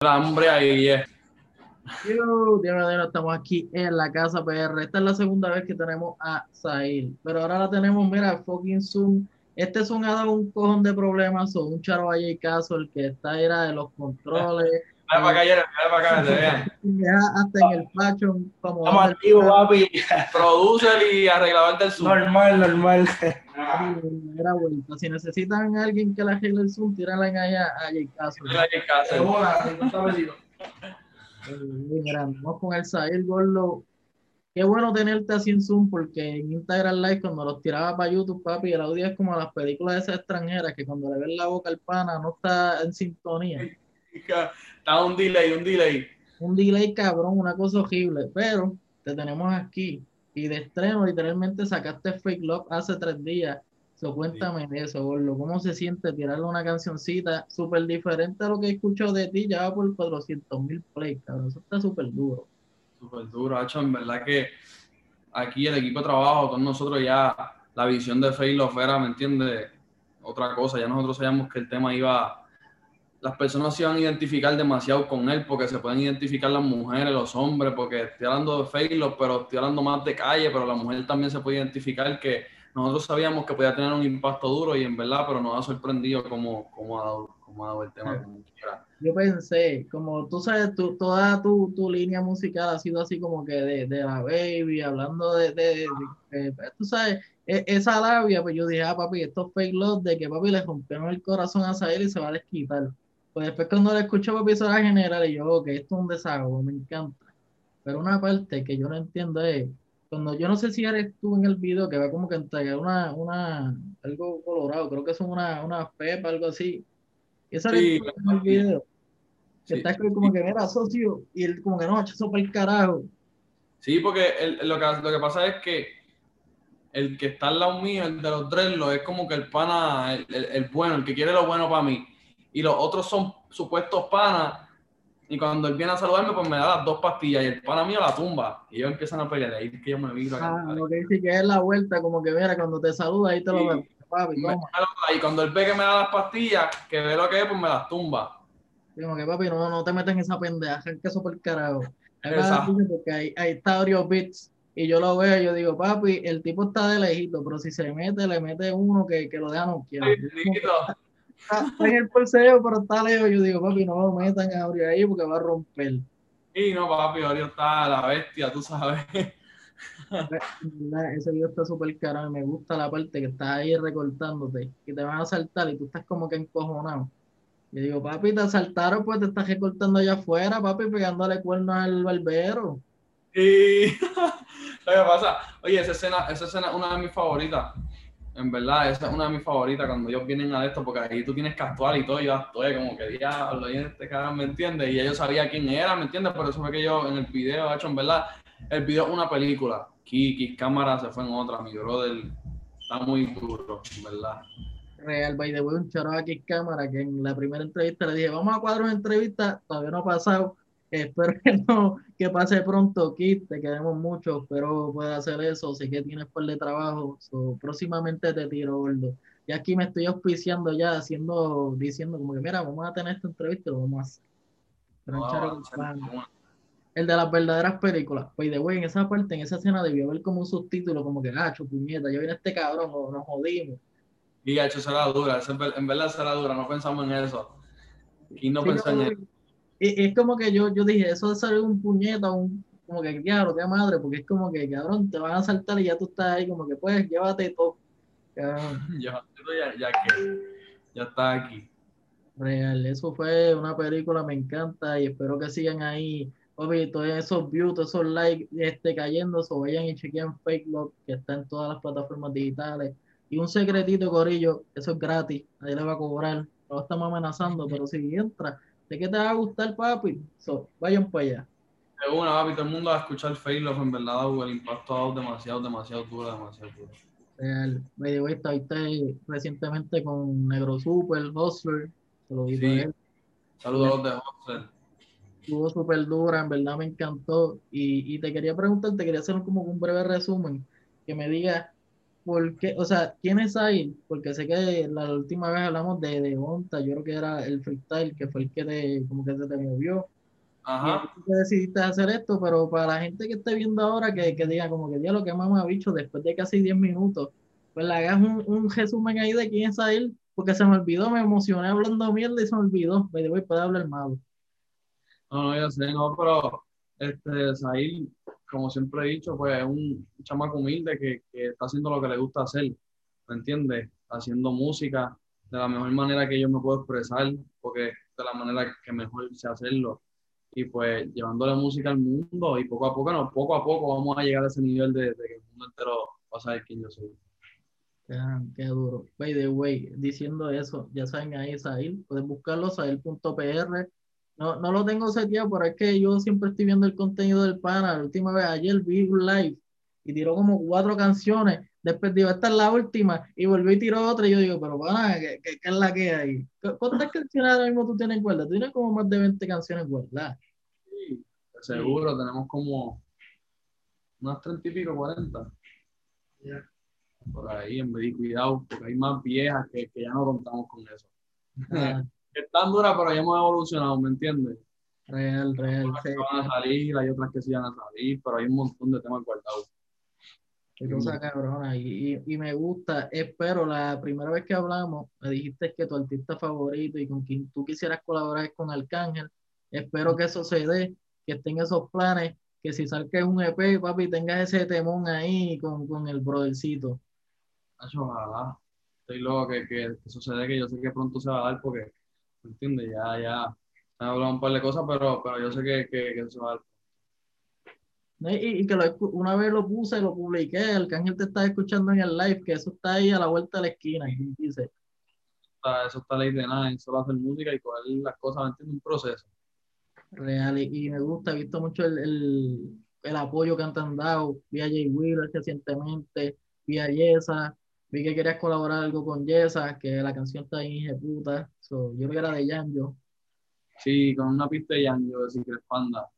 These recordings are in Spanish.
La hambre ahí es. Yo, estamos aquí en la casa PR. Esta es la segunda vez que tenemos a Sahil, pero ahora la tenemos, mira, fucking Zoom. Este Zoom ha dado un cojón de problemas, o un charo y caso, el que está era de los controles. Dale para acá, dale para acá, te vean. Hasta en el fashion. Como Estamos activos, papi. Producer y arreglador del Zoom. Normal, normal. Era vuelta. Si necesitan a alguien que le arregle el Zoom, tírenla allá a Jay Caso. Mira, vamos con el Sahil Gordo. Qué bueno tenerte así en Zoom, porque en Instagram Live, cuando los tiraba para YouTube, papi, el audio es como las películas de esas extranjeras, que cuando le ven la boca al pana no está en sintonía. Está un delay, un delay. Un delay cabrón, una cosa horrible, pero te tenemos aquí. Y de estreno, literalmente sacaste Fake Love hace tres días. So, cuéntame eso, Gordo. ¿Cómo se siente tirarle una cancioncita súper diferente a lo que he escuchado de ti? Ya va por 400 mil plays, cabrón. Eso está súper duro. Súper duro, hecho, en verdad que aquí el equipo de trabajo con nosotros ya la visión de Fake Love era, ¿me entiendes? Otra cosa, ya nosotros sabíamos que el tema iba las personas se van a identificar demasiado con él porque se pueden identificar las mujeres, los hombres, porque estoy hablando de Facebook, pero estoy hablando más de calle, pero la mujer también se puede identificar que nosotros sabíamos que podía tener un impacto duro y en verdad, pero nos ha sorprendido cómo, cómo, ha, dado, cómo ha dado el tema. Yo pensé, como tú sabes, toda tu, tu, línea musical ha sido así como que de, de la baby, hablando de, de, tú sabes, e, esa labia, pues yo dije, ah, papi, estos fake love de que papi le rompieron el corazón a Sael y se va a desquitar. Pues después cuando le escucho papi eso general, y yo, ok, esto es un desahogo, me encanta. Pero una parte que yo no entiendo es, cuando yo no sé si eres tú en el video, que va como que entregar una, una, algo colorado, creo que son una, una pepa, algo así. Y eso sí, en el video. Que está como que, era socio, y él como que no, eso para el carajo. Sí, porque lo, que, lo que pasa es que el que está al lado mío, el de los dreadlocks, es como que el pana, el, el bueno, el que quiere lo bueno para mí y los otros son supuestos panas. Y cuando él viene a saludarme, pues me da las dos pastillas y el pana mío la tumba. Y ellos empiezan a pelear. Ahí que yo me viro Ah, lo que dice que es la vuelta, como que mira, cuando te saluda, ahí te lo veo. Papi, y cuando él ve que me da las pastillas, que ve lo que es, pues me las tumba. Como que papi, no, no te metas en esa pendeja, que eso por el carajo. Porque ahí, ahí está Oreo Bits y yo lo veo y yo digo, papi, el tipo está de lejito, pero si se mete, le mete uno que, que lo deja no quiere está en el porceo, pero está lejos. Yo digo, papi, no lo metan a abrir ahí porque va a romper. Sí, no, papi, Ario está la bestia, tú sabes. Ese video está súper caro. Me gusta la parte que está ahí recortándote, que te van a saltar y tú estás como que encojonado. Yo digo, papi, te asaltaron, pues te estás recortando allá afuera, papi, pegándole cuernos al barbero. Sí, lo que pasa, oye, esa escena, esa escena es una de mis favoritas en verdad, esa es una de mis favoritas cuando ellos vienen a esto, porque ahí tú tienes que actuar y todo, yo estoy como que diablo, y este cara, ¿me entiendes? Y ellos sabían quién era, ¿me entiendes? Por eso fue que yo en el video, hecho, en verdad, el video es una película. Kiki, cámara se fue en otra, mi brother está muy duro, en verdad. Real, by the way, un charo aquí cámara que en la primera entrevista le dije, vamos a cuadrar una entrevista, todavía no ha pasado, espero que no, que pase pronto, Kit, te queremos mucho, pero puede hacer eso, sé que tienes por de trabajo, próximamente te tiro, gordo. Y aquí me estoy auspiciando ya, haciendo, diciendo como que, mira, vamos a tener esta entrevista y lo vamos a hacer. el de las verdaderas películas. Pues de güey, en esa parte, en esa escena debió haber como un subtítulo, como que, ah, puñeta, yo vine este cabrón, o nos jodimos. Y hecho será dura, en verdad será dura, no pensamos en eso. Y no pensó en eso es como que yo, yo dije, eso de salir un puñeta, un, como que, diablo, qué madre, porque es como que, cabrón, te van a saltar y ya tú estás ahí, como que, pues, llévate todo. ya, ya que, ya está aquí. Real, eso fue una película, me encanta y espero que sigan ahí. Obvio, todos esos views, todos esos likes este, cayendo, o vayan y chequen Fake Love, que está en todas las plataformas digitales. Y un secretito, Corillo, eso es gratis, ahí le va a cobrar. No estamos amenazando, pero si entra, ¿De qué te va a gustar, papi? So, vayan para allá. De una, papi, todo el mundo va a escuchar Failove, en verdad, el impacto ha dado demasiado, demasiado duro, demasiado duro. Real. Me voy ahí recientemente con Negro Super, Hustler, se lo digo sí. Saludos a los de Hustler. Estuvo súper dura, en verdad me encantó. Y, y, te quería preguntar, te quería hacer como un breve resumen, que me digas ¿por qué? O sea, ¿quién es ahí? Porque sé que la última vez hablamos de, de Onta, yo creo que era el freestyle, que fue el que te, como que te, te movió. Ajá. Y decidiste hacer esto, pero para la gente que esté viendo ahora, que, que diga como que ya lo que más ha dicho después de casi 10 minutos, pues le hagas un, un resumen ahí de quién es ahí, porque se me olvidó, me emocioné hablando mierda y se me olvidó. Me voy puede hablar malo. No, no, yo sé, no, pero este, Zahir, como siempre he dicho, pues es un chamaco humilde que, que está haciendo lo que le gusta hacer, ¿me entiendes? Haciendo música de la mejor manera que yo me puedo expresar, porque de la manera que mejor sé hacerlo. Y pues llevando la música al mundo y poco a poco, no, poco a poco vamos a llegar a ese nivel de, de que el mundo entero va a saber quién yo soy. Qué duro. By the way, diciendo eso, ya saben ahí, Sahil, pueden buscarlo, sahil.pr. No, no lo tengo seteado, pero es que yo siempre estoy viendo el contenido del pana. La última vez, ayer vi un live y tiró como cuatro canciones. Después digo, esta es la última. Y volví y tiró otra. Y yo digo, pero pana, ¿qué, qué, qué es la que hay? ¿Cu- ¿Cuántas canciones ahora mismo tú tienes guardadas? Tú tienes como más de 20 canciones guardadas. Sí, seguro, tenemos como unas 30 y pico, 40. Por ahí, en vez de cuidado, porque hay más viejas que, que ya no contamos con eso. Ah, Que están duras, pero ya hemos evolucionado, ¿me entiendes? real, real. Unas sí. que van a salir, hay otras que sí van a salir, pero hay un montón de temas guardados. Qué cosa cabrona. Y, y, y me gusta. Espero, la primera vez que hablamos, me dijiste que tu artista favorito y con quien tú quisieras colaborar es con Arcángel. Espero que eso se dé, que estén esos planes, que si saques un EP, papi, tengas ese temón ahí con, con el brothercito. Ojalá. Estoy loco que, que, que sucede que yo sé que pronto se va a dar porque, ¿me entiendes? Ya, ya, se han hablado un par de cosas, pero, pero yo sé que, que, que se va a. Y, y que lo una vez lo puse, lo publiqué, Arcángel te está escuchando en el live, que eso está ahí a la vuelta de la esquina. Y dice, eso está ley de nada, en solo hacer música y coger las cosas, ¿me entiendes? Un proceso. real, y, y me gusta, he visto mucho el, el, el apoyo que han dado, vi a Jay Wheeler recientemente, vi a Yesa, vi que querías colaborar algo con Yesa, que la canción está ahí, puta, so, yo creo que era de Yanjo, Sí, con una pista de Yanjo de Secret Panda.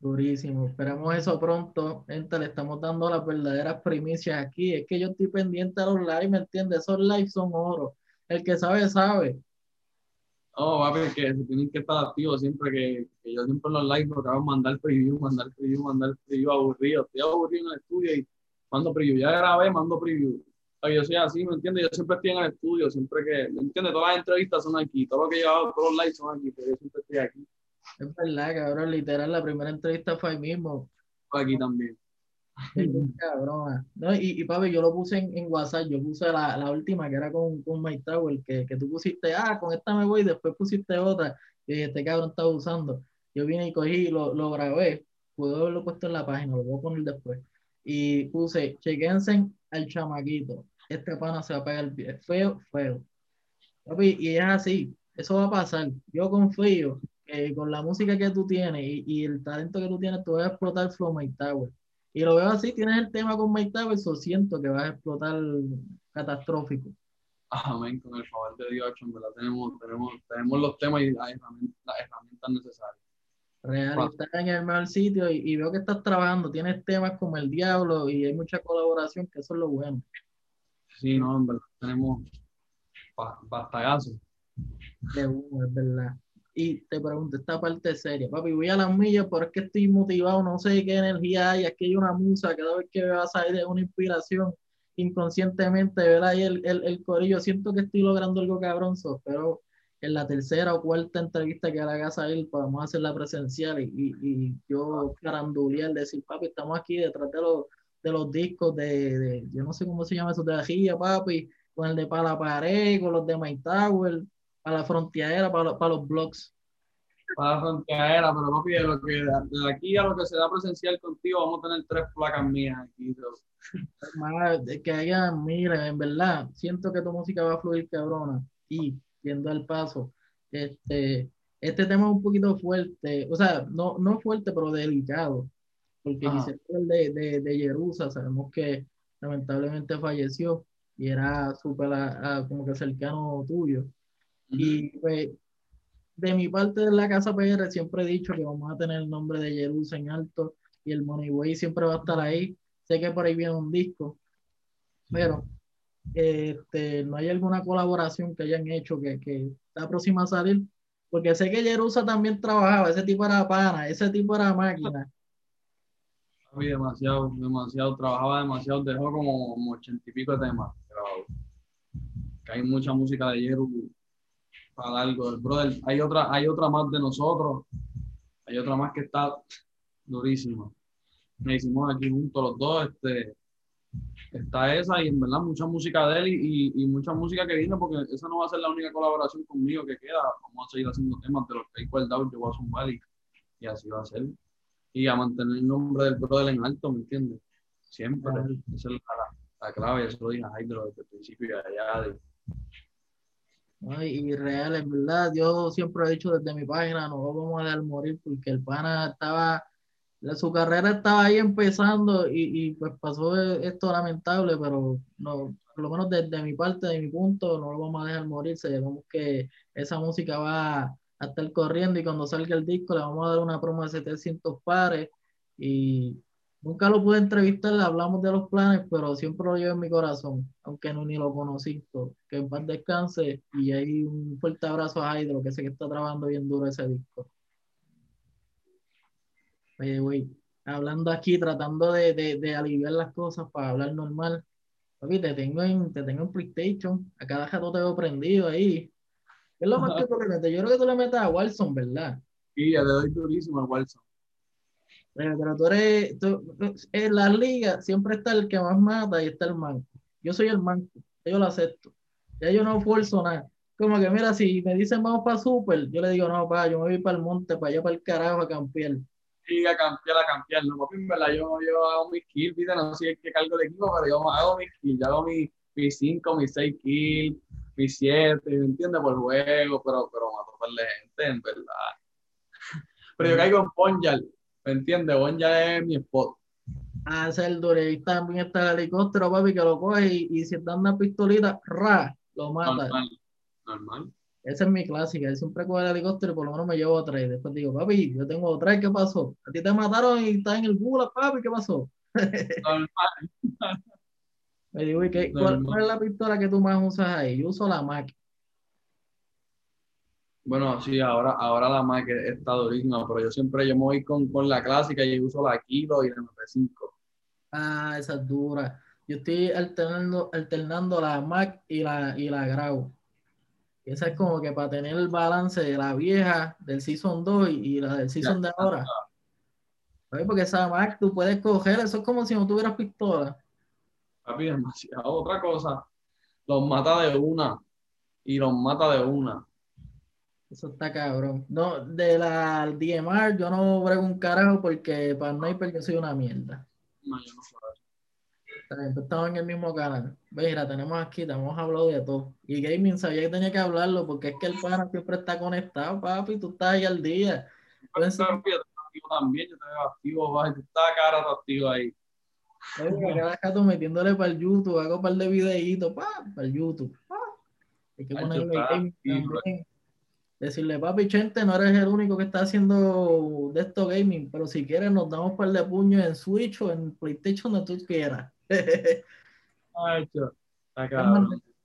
durísimo, esperamos eso pronto, gente, le estamos dando las verdaderas primicias aquí, es que yo estoy pendiente a los lives, ¿me entiendes? Esos lives son oro, el que sabe, sabe, No, papi, que se tienen que estar activos siempre, que, que yo siempre los likes lo que hago mandar preview, mandar preview, mandar preview aburrido. Estoy aburrido en el estudio y mando preview. Ya grabé, mando preview. Yo soy así, ¿me entiendes? Yo siempre estoy en el estudio, siempre que, ¿me entiendes? Todas las entrevistas son aquí, todo lo que yo hago, todos los likes son aquí, pero yo siempre estoy aquí, es verdad, cabrón, literal, la primera entrevista fue ahí mismo, aquí también. Cabrona. No, y, y papi, yo lo puse en, en WhatsApp, yo puse la, la última que era con, con Mike Tower, que, que tú pusiste, ah, con esta me voy, después pusiste otra, y este cabrón está usando. Yo vine y cogí, lo, lo grabé, pude haberlo puesto en la página, lo voy a poner después. Y puse, chequense al chamaquito, este pana se va a pegar el pie, feo, feo. Y es así, eso va a pasar. Yo confío que con la música que tú tienes y, y el talento que tú tienes, tú vas a explotar Flow Mike Tower. Y lo veo así, tienes el tema con Mike Towers, o siento que vas a explotar catastrófico. Amén, con el favor de Dios, verdad tenemos, tenemos, tenemos los temas y las herramientas necesarias. Real, Wow. estás en el mejor sitio y, y veo que estás trabajando, tienes temas como El Diablo y hay mucha colaboración, que eso es lo bueno. Sí, no, en verdad tenemos ba- bastagazo. De uno, es verdad. Y te pregunto, esta parte es seria, papi, voy a las millas, pero es que estoy motivado, no sé qué energía hay, es que hay una musa, cada vez que me va a salir de una inspiración, inconscientemente, ver ahí el, el, el corillo, siento que estoy logrando algo cabronzo, pero en la tercera o cuarta entrevista que hagas a él, podemos hacerla presencial y, y, y yo carandulear, decir, papi, estamos aquí detrás de los, de los discos de, de, yo no sé cómo se llama eso, de Ajilla, papi, con el de para la pared, con los de My Tower, para la frontiera, para, los- para los blogs. Para la frontera, pero papi, de, lo que, de aquí a lo que se da presencial contigo, vamos a tener tres placas mías aquí. que hagan, mira, en verdad, siento que tu música va a fluir cabrona. Y, yendo al paso, este, este tema es un poquito fuerte, o sea, no, no fuerte, pero delicado, porque hablar de, de, de Jerusa, sabemos que lamentablemente falleció y era súper como que cercano tuyo. Y pues, de mi parte de la Casa PR siempre he dicho que vamos a tener el nombre de Jerusa en alto y el Moneyway siempre va a estar ahí. Sé que por ahí viene un disco. Pero este, no hay alguna colaboración que hayan hecho que, que está próxima a salir. Porque sé que Jerusa también trabajaba, ese tipo era pana, ese tipo era máquina. demasiado, demasiado, trabajaba demasiado, dejó como ochenta y pico de temas. que hay mucha música de Jeru para algo. Brother, hay otra, hay otra más de nosotros, hay otra más que está durísima. Me hicimos aquí juntos los dos, este, está esa y en verdad mucha música de él y, y, mucha música que viene porque esa no va a ser la única colaboración conmigo que queda. Vamos a seguir haciendo temas de los que hay guardado yo voy a zumbar y, y así va a ser. Y a mantener el nombre del brother en alto, ¿me entiendes? Siempre. Esa es la, la, clave, eso lo dije a Hydro desde el principio y allá. De... y real, en verdad, yo siempre he dicho desde mi página, no vamos a dejar morir porque el pana estaba su carrera estaba ahí empezando y, pues pasó esto lamentable, pero no, por lo menos desde mi parte, de mi punto, no lo vamos a dejar morirse. Sabemos que esa música va a estar corriendo y cuando salga el disco le vamos a dar una promo de 700 pares y nunca lo pude entrevistar, le hablamos de los planes, pero siempre lo llevo en mi corazón, aunque no ni lo conocí. Que en paz descanse y hay un fuerte abrazo a Hydro, que sé que está trabajando bien duro ese disco. Oye, güey, hablando aquí, tratando de, de, aliviar las cosas para hablar normal. Papi, te tengo en, te tengo en PlayStation. A cada rato te veo prendido ahí. ¿Qué es lo más que tú le metes? Yo creo que tú le metes a Wilson, ¿verdad? Sí, ya le doy durísimo a Wilson. Pero, tú eres, en las ligas siempre está el que más mata y está el manco. Yo soy el manco, yo lo acepto. Ya yo no esfuerzo nada. Como que mira, si me dicen vamos para Super, yo le digo, no, pa, yo me voy para el monte, para allá para el carajo a campear a campear, a campear, no, papi, en verdad, yo, yo hago mis kills, ¿viste? no sé qué cargo de equipo, pero yo hago mis kills, yo hago mis, mis 5, mis 6 kills, mis 7, ¿me entiendes? Por juego, pero, pero mato por la gente, en verdad. Pero yo caigo en Ponjal, ¿me entiendes? Ponjal es mi spot. Ah, ese es el duro, y también está el helicóptero, papi, que lo coge y, y si está una pistolita, ra, lo mata. Normal, normal. Esa es mi clásica. Yo siempre cojo el helicóptero y por lo menos me llevo a tres. Después digo, papi, yo tengo tres, ¿qué pasó? A ti te mataron y estás en el Gula, papi, ¿qué pasó? me digo, ¿qué, cuál, es la pistola que tú más usas ahí? Yo uso la Mac. Bueno, sí, ahora, ahora la Mac está durísima, pero yo siempre yo me voy con, con la clásica y uso la Kilo y la MP5. Ah, esa es dura. Yo estoy alternando, alternando la Mac y la, y la Grau. Esa es como que para tener el balance de la vieja del Season 2 y, la del Season de ahora. Porque esa Mac tú puedes coger, eso es como si no tuvieras pistola. Papi, demasiado. Otra cosa, los mata de una y los mata de una. Eso está cabrón. No, de la DMR yo no brego un carajo porque para Sniper yo soy una mierda. No, yo no estamos en el mismo canal. Mira, tenemos aquí, te hemos hablado de todo. Y Gaming sabía que tenía que hablarlo porque es que el pana siempre está conectado, papi, tú estás ahí al día. Yo estoy activo también, yo te veo activo, tú estás cara activo ahí. Oye, acá metiéndole para el YouTube, hago un par de videitos, pa, para el YouTube. Hay que ponerle gaming también. Decirle, papi, Chente, no eres el único que está haciendo de esto gaming, pero si quieres nos damos un par de puños en Switch o en PlayStation, donde tú quieras.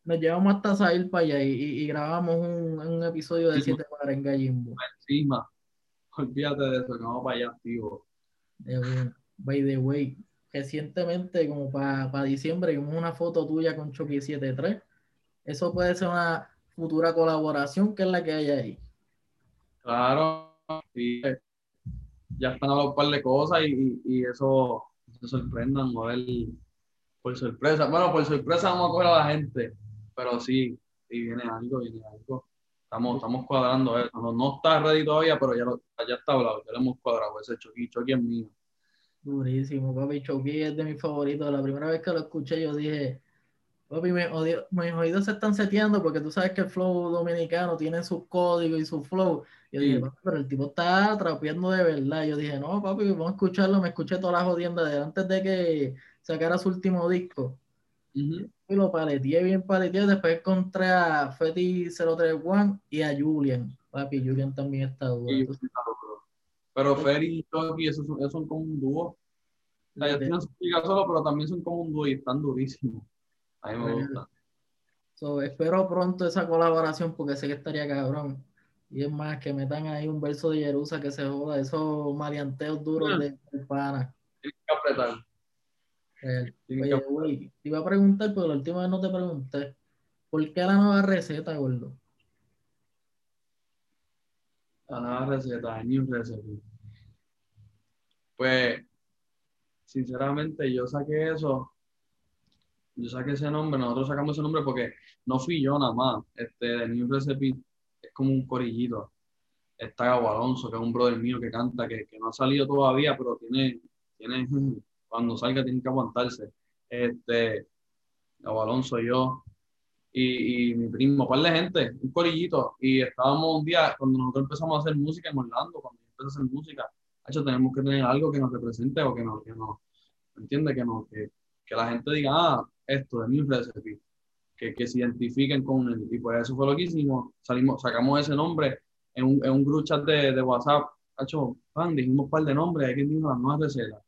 Nos llevamos hasta salir para allá y, grabamos un, un, episodio de 7 para en Gallimbo. Encima, olvídate de eso, que vamos para allá, tío. By the way, recientemente, como para, para diciembre, vimos una foto tuya con Chucky 73. Eso puede ser una futura colaboración, que es la que hay ahí. Claro, sí. Ya están hablando un par de cosas y, y, eso se sorprendan por sorpresa. Bueno, por sorpresa vamos a coger a la gente, pero sí, sí viene algo, viene algo. Estamos, estamos cuadrando eso. No, está ready todavía, pero ya, ya está hablado, ya lo hemos cuadrado. Ese Chucky, Chucky es mío. Durísimo, papi. Chucky es de mis favoritos. La primera vez que lo escuché, yo dije, papi, mis, oídos se están seteando porque tú sabes que el flow dominicano tiene sus códigos y su flow. Yo dije, papi, pero el tipo está trapeando de verdad. Yo dije, no, papi, vamos a escucharlo. Me escuché todas las jodiendas de antes de que sacara su último disco. Y lo paleteé bien paleteado. Después encontré a Fetty 031 y a Julian. Papi, Julian también está duro. pero Fetty y Chucky, esos, son como un dúo. O sea, ellos tienen su solo, pero también son como un dúo y están durísimos. A mí me gusta. So, espero pronto esa colaboración porque sé que estaría cabrón. Y es más, que metan ahí un verso de Jerusa que se joda, esos maleanteos duros de, de pana. Tienes que apretar. Eh, oye, güey, te iba a preguntar, pero la última vez no te pregunté. ¿Por qué la nueva receta, gordo? La nueva receta, New Recipe. Pues, sinceramente, yo saqué eso. Yo saqué ese nombre, nosotros sacamos ese nombre porque no fui yo nada más. Este, el New Recipe es como un corillito. Está Gabo Alonso, que es un brother mío que canta, que, que no ha salido todavía, pero tiene, tiene, cuando salga tiene que aguantarse. Este, Alonso, yo, y, y mi primo, un par de gente, un corillito. Y estábamos un día, cuando nosotros empezamos a hacer música en Orlando, cuando yo empecé a hacer música, hecho, tenemos que tener algo que nos represente o que nos, que nos ¿me entiendes? Que, nos, que, que la gente diga, ah, esto de mi recipe, que, que se identifiquen con él. Y pues eso fue lo que hicimos, salimos, sacamos ese nombre en un, en un group chat de, de WhatsApp, hecho, pan, dijimos un par de nombres, hay quien dijo la nueva receta.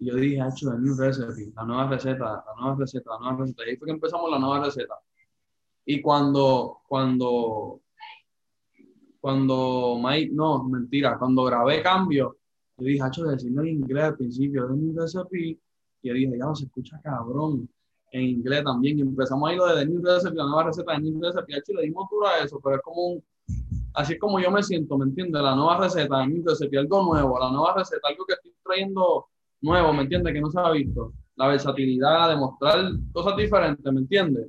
Y yo dije, hecho, de New Recipe, la nueva receta, la nueva receta, la nueva receta. Y ahí fue que empezamos la nueva receta. Y cuando, cuando, cuando Mike, no, mentira, cuando grabé Cambio, yo dije, hecho, decirlo en inglés al principio, de New Recipe, y yo dije, ya, se escucha cabrón, en inglés también. Y empezamos ahí lo de The New Recipe, la nueva receta de New Recipe. Hecho, le dimos duro a eso, pero es como un, así es como yo me siento, ¿me entiendes? La nueva receta de New Recipe, algo nuevo, la nueva receta, algo que estoy trayendo nuevo, ¿me entiendes? Que no se ha visto. La versatilidad, demostrar cosas diferentes, ¿me entiendes?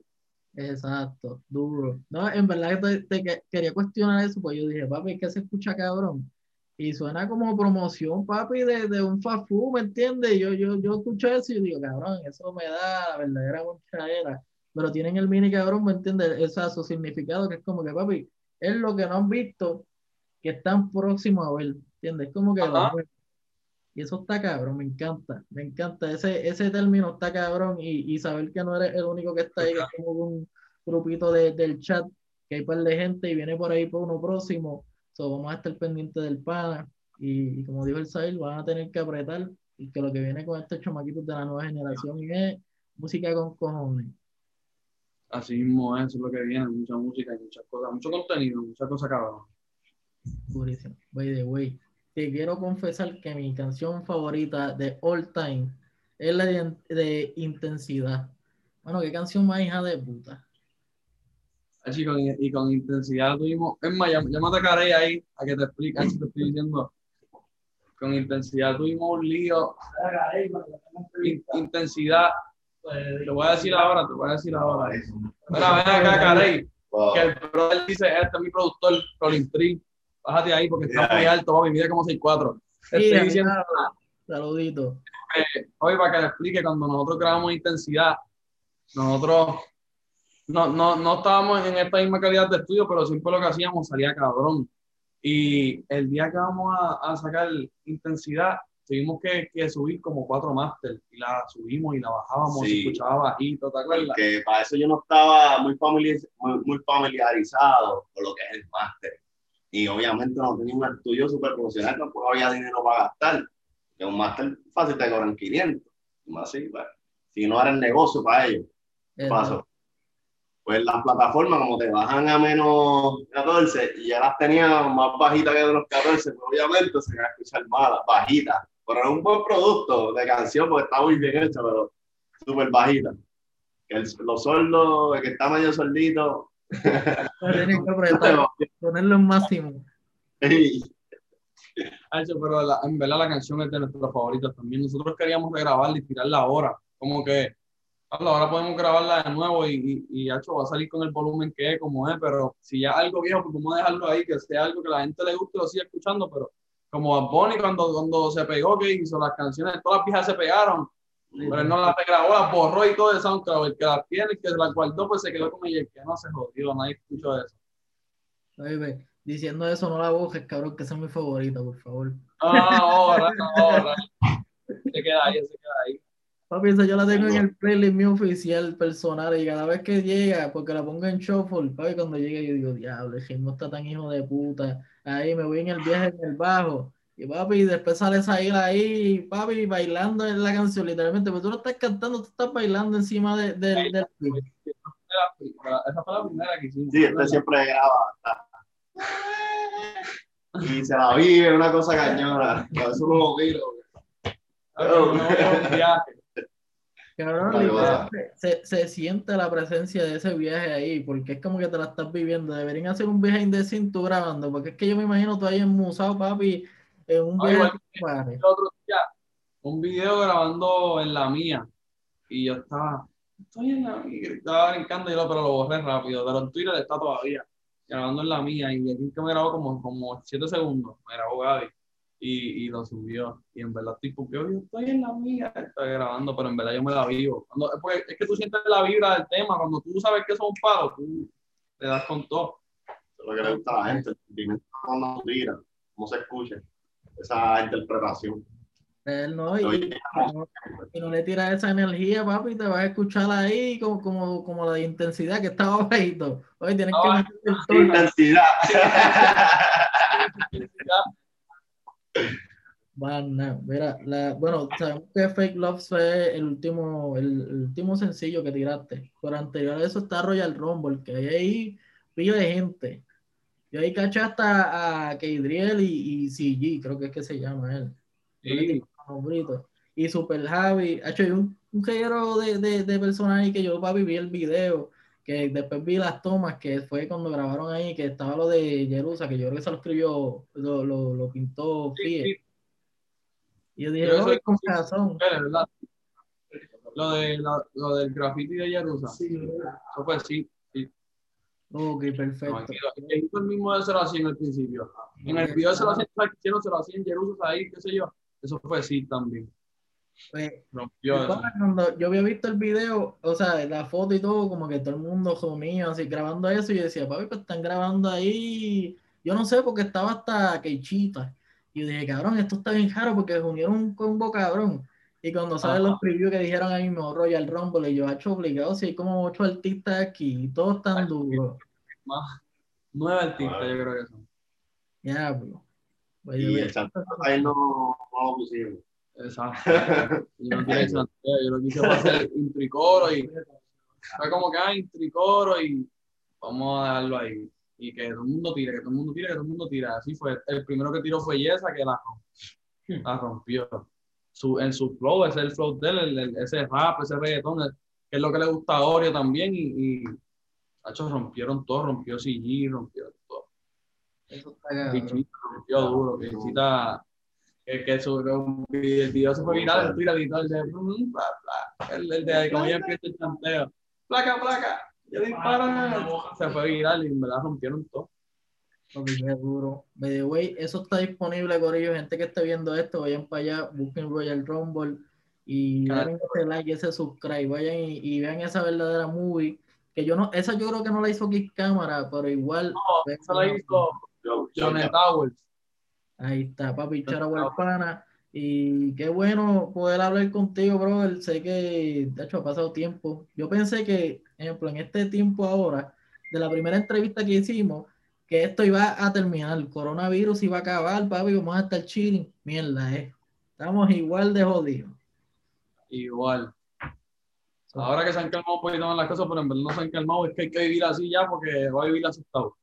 Exacto, duro. No, en verdad te, te que- quería cuestionar eso, pues yo dije, papi, es que se escucha cabrón. Y suena como promoción, papi, de, de un fast food, ¿me entiendes? Yo, yo, yo escucho eso y digo, cabrón, eso me da la verdadera era Pero tienen el mini cabrón, ¿me entiendes? Ese es su significado, que es como que, papi, es lo que no han visto, que están próximos a ver, ¿entiendes? Es como que. Y eso está cabrón, me encanta, me encanta. Ese, ese término está cabrón y, y saber que no eres el único que está ahí, que es como un grupito de- del chat, que hay par de gente y viene por ahí por uno próximo. So, vamos a estar pendientes del pana. Y, y como dijo el Sahil, van a tener que apretar y que lo que viene con estos chamaquitos de la nueva generación es música con cojones. Así mismo es, eso es lo que viene, mucha música y muchas cosas, mucho contenido, muchas cosas cabrón. Durísimo. By the way, te quiero confesar que mi canción favorita de all time es la de, Intensidad. Bueno, qué canción más hija de puta. Así con, y con intensidad tuvimos, es más, llam- llámate a Carey ahí a que te explique, así te estoy diciendo. Con intensidad tuvimos un lío, in- intensidad, te voy a decir ahora, te voy a decir ahora. Mira, ven acá, Carey, que el brother dice, este es mi productor, Colin Tree, bájate ahí porque está Mira muy alto, papi, mide como 6'4". Te Sí, estoy diciendo, Saludito. Oye, para que le explique, cuando nosotros grabamos intensidad, nosotros no, no, no estábamos en esta misma calidad de estudio, pero siempre lo que hacíamos salía cabrón. Y el día que vamos a, a sacar intensidad, tuvimos que, que subir como cuatro máster y la subimos y la bajábamos, Sí. se escuchaba bajito, ¿te acuerdas? Porque para eso yo no estaba muy, familiar- muy, muy familiarizado con lo que es el máster. Y obviamente no tenía un estudio súper profesional, tampoco había dinero para gastar. Que un máster fácil te cobran 500. Y más así, pues, si no era el negocio para ellos, ¿qué pasó? Pues las plataformas, como te bajan a menos 14, y ya las tenía más bajitas que de los 14, pues obviamente se van a escuchar malas, bajitas. Pero es un buen producto de canción porque está muy bien hecho, pero súper bajita. El- los sordos, el que está medio sordito. Tienen que apretar, ponerlo en máximo. ey, Hacho, pero la- en verdad la canción es de nuestros favoritos también. Nosotros queríamos regrabarla y tirarla ahora. Como que "Habla, ahora podemos grabarla de nuevo y, y, y hacho, va a salir con el volumen que es, como es, pero si ya es algo viejo, pues vamos a dejarlo ahí, que sea algo que la gente le guste y lo siga escuchando, pero como a Bonnie cuando, cuando se pegó, que hizo las canciones, todas las viejas se pegaron, pero él no las regrabó, las borró y todo de SoundCloud. El que las tiene, el que las guardó, pues se quedó con ella, el que no se jodió, nadie escuchó eso. Oye, diciendo eso, no la busques, cabrón, que esa es mi favorita, por favor. No, ahora, no, ahora. Se queda ahí, se queda ahí. Papi, esa yo la tengo en el playlist mío oficial, personal, y cada vez que llega, porque la pongo en shuffle, papi, cuando llega yo digo, diablo, el ritmo está tan hijo de puta. Ahí me voy en el viaje en el bajo, Y papi, después sale Zahir ahí, papi, bailando en la canción, literalmente. Pero tú no estás cantando, tú estás bailando encima de, de, del Esa fue la primera que hicimos. Sí, este siempre graba. Y se la vive, una cosa cañona. Veces uno lo mira, Cabrón, viaje. Se, se siente la presencia de ese viaje ahí, porque es como que te la estás viviendo. Deberían hacer un scene tú grabando, porque es que yo me imagino tú ahí en Musao, papi, en un No, viaje. igual que pare. el otro día un video grabando en la mía y yo estaba, estoy en la mía, estaba brincando y yo, pero lo borré rápido, pero en Twitter está todavía grabando en la mía y aquí que me grabó como, como 7 segundos, me grabó Gaby y, y lo subió y en verdad tipo, yo, yo estoy en la mía, estoy grabando, pero en verdad yo me la vivo. Cuando, es, porque es que tú sientes la vibra del tema, cuando tú sabes que son palos, tú le das con todo. Es lo que le gusta a la gente, el sentimiento cuando tira, cómo se escucha, esa interpretación. Él no, y, no, y no le tiras esa energía, papi, te vas a escuchar ahí como, como, como la intensidad que estaba bajito. Oye, tienes que Ah, meter el tono. Intensidad. Bana, mira, la, bueno, sabemos que Fake Love fue el último, el, el último sencillo que tiraste. Pero anterior a eso está Royal Rumble, que hay ahí pillo de gente. Yo ahí caché hasta a Keidriel y, y CG, creo que es que se llama él. Sí. Y Super Javi, hecho, hay un, un de, de, de personas ahí que yo papi vi el video, que después vi las tomas, que fue cuando grabaron ahí, que estaba lo de Jerusa, que yo creo que se lo escribió, lo, lo, lo pintó sí, Fie. sí, Y yo dije, "Oye, con razón. Lo, de, lo, lo del graffiti de Jerusalén. Eso fue sí. Ok, perfecto. Tranquilo. El mismo de 0 a 100 al principio. En el video de 0 a 100, ¿sabes qué hicieron 0 a 100 Jerusalén ahí, qué sé yo? Eso fue sí también. Pana, cuando yo había visto el video, o sea, la foto y todo, como que todo el mundo reunido, así grabando eso, y yo decía, papi, pues están grabando ahí. Yo no sé, porque estaba hasta Keichita. Y yo dije, cabrón, esto está bien raro porque se unieron un combo cabrón. Y cuando salen Ajá. los previews que dijeron ahí mismo Royal Rumble, y yo, hecho obligado, si hay como ocho artistas aquí, y todos están duros. Más nueve artistas, yo creo que son. Ya, bro. Pues, Y el chanteo ahí no, no lo pusimos. Exacto. Yo no quiero chanteo, yo lo quise hacer intricoro y fue como que ah, intricoro y vamos a dejarlo ahí. Y que todo el mundo tire, que todo el mundo tire, que todo el mundo tire. Así fue. El primero que tiró fue Yesa, que la rompió. Su, en su flow, ese es el flow de él, el- el- ese rap, ese reggaetón, el- que es lo que le gusta a Oreo también. Y, y tacho, rompieron todo, rompió CG, rompió todo. Eso está. Bichita rompió duro, Bichita, que, que su, que el video se fue viral, el Twitter y todo, el de, mm, bla, bla, el, el de como ella empieza el chanteo, placa, placa, ya disparan, se fue viral y en verdad rompieron todo. Qué duro. By the way, eso está disponible, Corillo. Gente que esté viendo esto, vayan para allá, busquen Royal Rumble y Claro. den ese like, ese subscribe. Vayan y, y vean esa verdadera movie. Que yo no, esa yo creo que no la hizo Kick Cámara, pero igual. No, eso lo hizo Johnny Towers. Ahí está, papi, Chara Pana. Y qué bueno poder hablar contigo, brother. Sé que, de hecho, ha pasado tiempo. Yo pensé que, ejemplo, en este tiempo ahora, de la primera entrevista que hicimos, que esto iba a terminar, el coronavirus iba a acabar, papi, vamos a estar chilling. Mierda, eh. Estamos igual de jodidos. Igual. Ahora que se han calmado un poquito más las cosas, pero en verdad no se han calmado, es que hay que vivir así ya porque va a vivir asustado.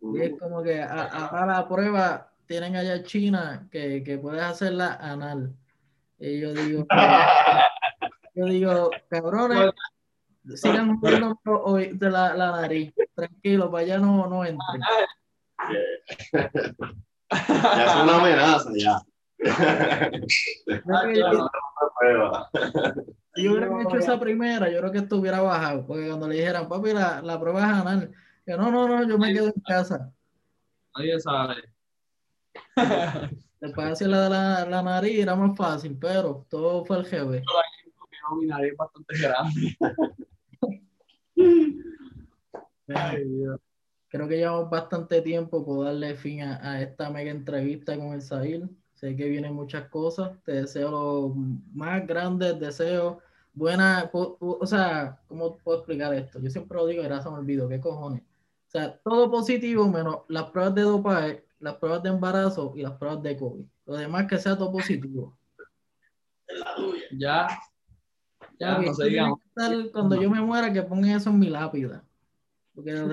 Y es como que a, a- a la prueba tienen allá China que, que puedes hacerla anal. Y yo digo, yo digo, cabrones, sigan jugando hoy de la, la nariz. Tranquilo, para allá no, no entren. ya es una amenaza, ya. Yo hubiera hecho esa primera, yo creo que esto hubiera bajado. Porque cuando le dijeran, papi, la, la prueba es anal. Yo, no, no, no, yo me quedo en casa. Nadie sabe. Después hacía la de la, la nariz, era más fácil, pero todo fue el no, mi nariz es bastante grande. Ay, Dios. Creo que llevamos bastante tiempo por darle fin a, a esta mega entrevista con el Sahil. Sé que vienen muchas cosas. Te deseo los más grandes deseos. Buena, po- po- o sea, ¿cómo puedo explicar esto? Yo siempre lo digo, ahora se me olvido, ¿qué cojones? O sea, todo positivo menos las pruebas de dopaje las pruebas de embarazo y las pruebas de COVID. Lo demás que sea todo positivo. Ya, ya, no se estar- cuando yo me muera, que pongan eso en mi lápida. Porque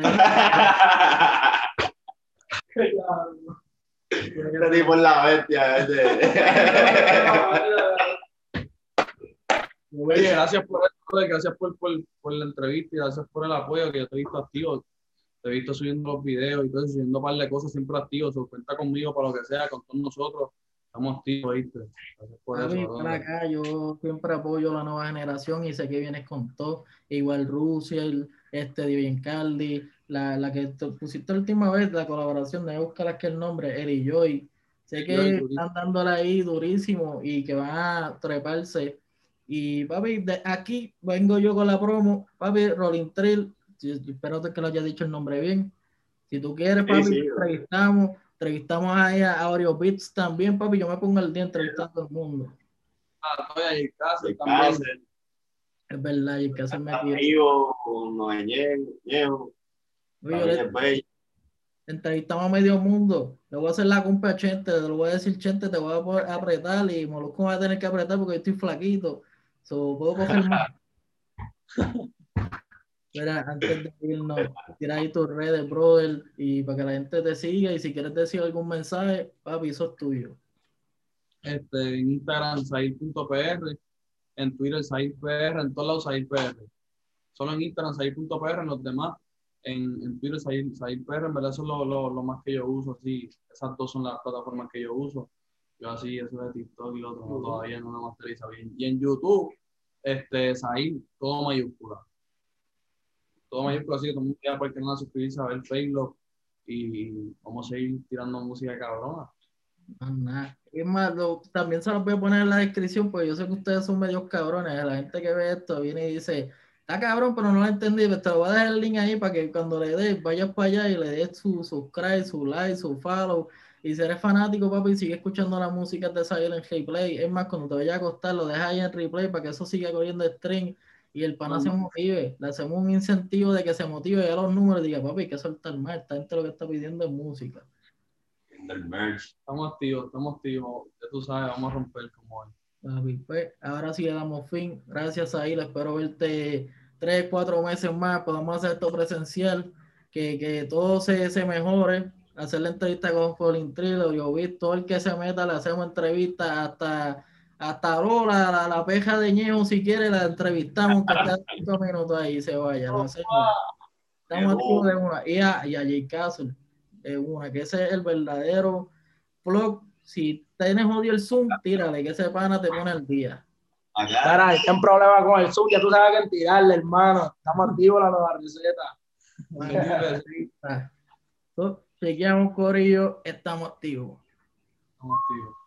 Este tipo es la bestia. Este. Oye, gracias por esto, gracias por, por, por la entrevista y gracias por el apoyo que yo te he visto activo. Te he visto subiendo los videos y todo eso, subiendo un par de cosas siempre activo. So, cuenta conmigo para lo que sea, con todos nosotros. Estamos activos, ¿viste? Por Papi, eso. brother. acá yo siempre apoyo a la nueva generación y sé que vienes con todo. Igual Rusiel, este Divin Caldi, la, la que pusiste la última vez, la colaboración, de buscar aquí el nombre, Eli Joy. Sé que Joy, durísimo. están dándole ahí durísimo y que van a treparse. Y papi, de aquí vengo yo con la promo. Papi, Rolling Trail, yo- yo espero que lo haya dicho el nombre bien. Si tú quieres, Sí, papi, sí, te entrevistamos. Entrevistamos ahí a Aureo Beats también, papi. Yo me pongo el día entrevistando a todo el mundo. Ah, estoy ahí en casa De también. Es verdad, y que se me Gabriel le Bello. entrevistamos a medio mundo. Le voy a hacer la compra a Chente. Le voy a decir, Chente, te voy a poder apretar. Y Molusco va a tener que apretar porque yo estoy flaquito. So, puedo coger más. Mira, antes de irnos, tira ahí tus redes, brother, y para que la gente te siga. Y si quieres decir algún mensaje, papi, eso es tuyo. Este, en Instagram, Said.pr, en Twitter, SaidPR, en todos lados, SaidPR. Solo en Instagram, Said.pr, en los demás, en, en Twitter, Said, SaidPR, en verdad eso es lo, lo, lo más que yo uso, así, esas dos son las plataformas que yo uso. Yo así, eso de TikTok y lo otro, no, todavía no lo masteriza bien. Y en YouTube, este, Said, todo mayúscula. Todo mayúscula, así que todo el mundo ya por canal suscribirse a ver Facebook y vamos a seguir tirando música cabrona. Nada. Es más, lo- también se los voy a poner en la descripción porque yo sé que ustedes son medios cabrones. La gente que ve esto viene y dice, está cabrón, pero no lo entendí. Pero te lo voy a dejar el link ahí para que cuando le des, vayas para allá y le des su subscribe, su like, su follow. Y si eres fanático, papi, sigue escuchando la música de Silent Replay. Es más, cuando te vayas a acostar, lo dejas ahí en replay para que eso siga corriendo stream y el pana se motive. Le hacemos un incentivo de que se motive a los números y diga, papi, hay que soltar más. Esta gente lo que está pidiendo es música. Estamos activos, estamos activos. Ya tú sabes, vamos a romper como hoy. Papi, pues, ahora sí le damos fin. Gracias a Isla. Espero verte tres, cuatro meses más. Podamos hacer esto presencial. Que, que todo se, se mejore. Hacer la entrevista con Colin Trillo. Yo vi todo el que se meta, le hacemos entrevista hasta hasta Lola, la, la peja de Ñejo, si quiere, la entrevistamos que cinco minutos ahí y se vaya. lo hacemos. Estamos activos de una. Y a, y a Jay Castle, de una, que ese es el verdadero blog. Si tienes odio el Zoom, tírale, que ese pana te pone al día. Acá, Cara, está en problema con el sub, ya tú sabes que en tirarle, hermano. Estamos activos la nueva receta. Ah. Chequeamos, Corillo, estamos activos. Estamos activos.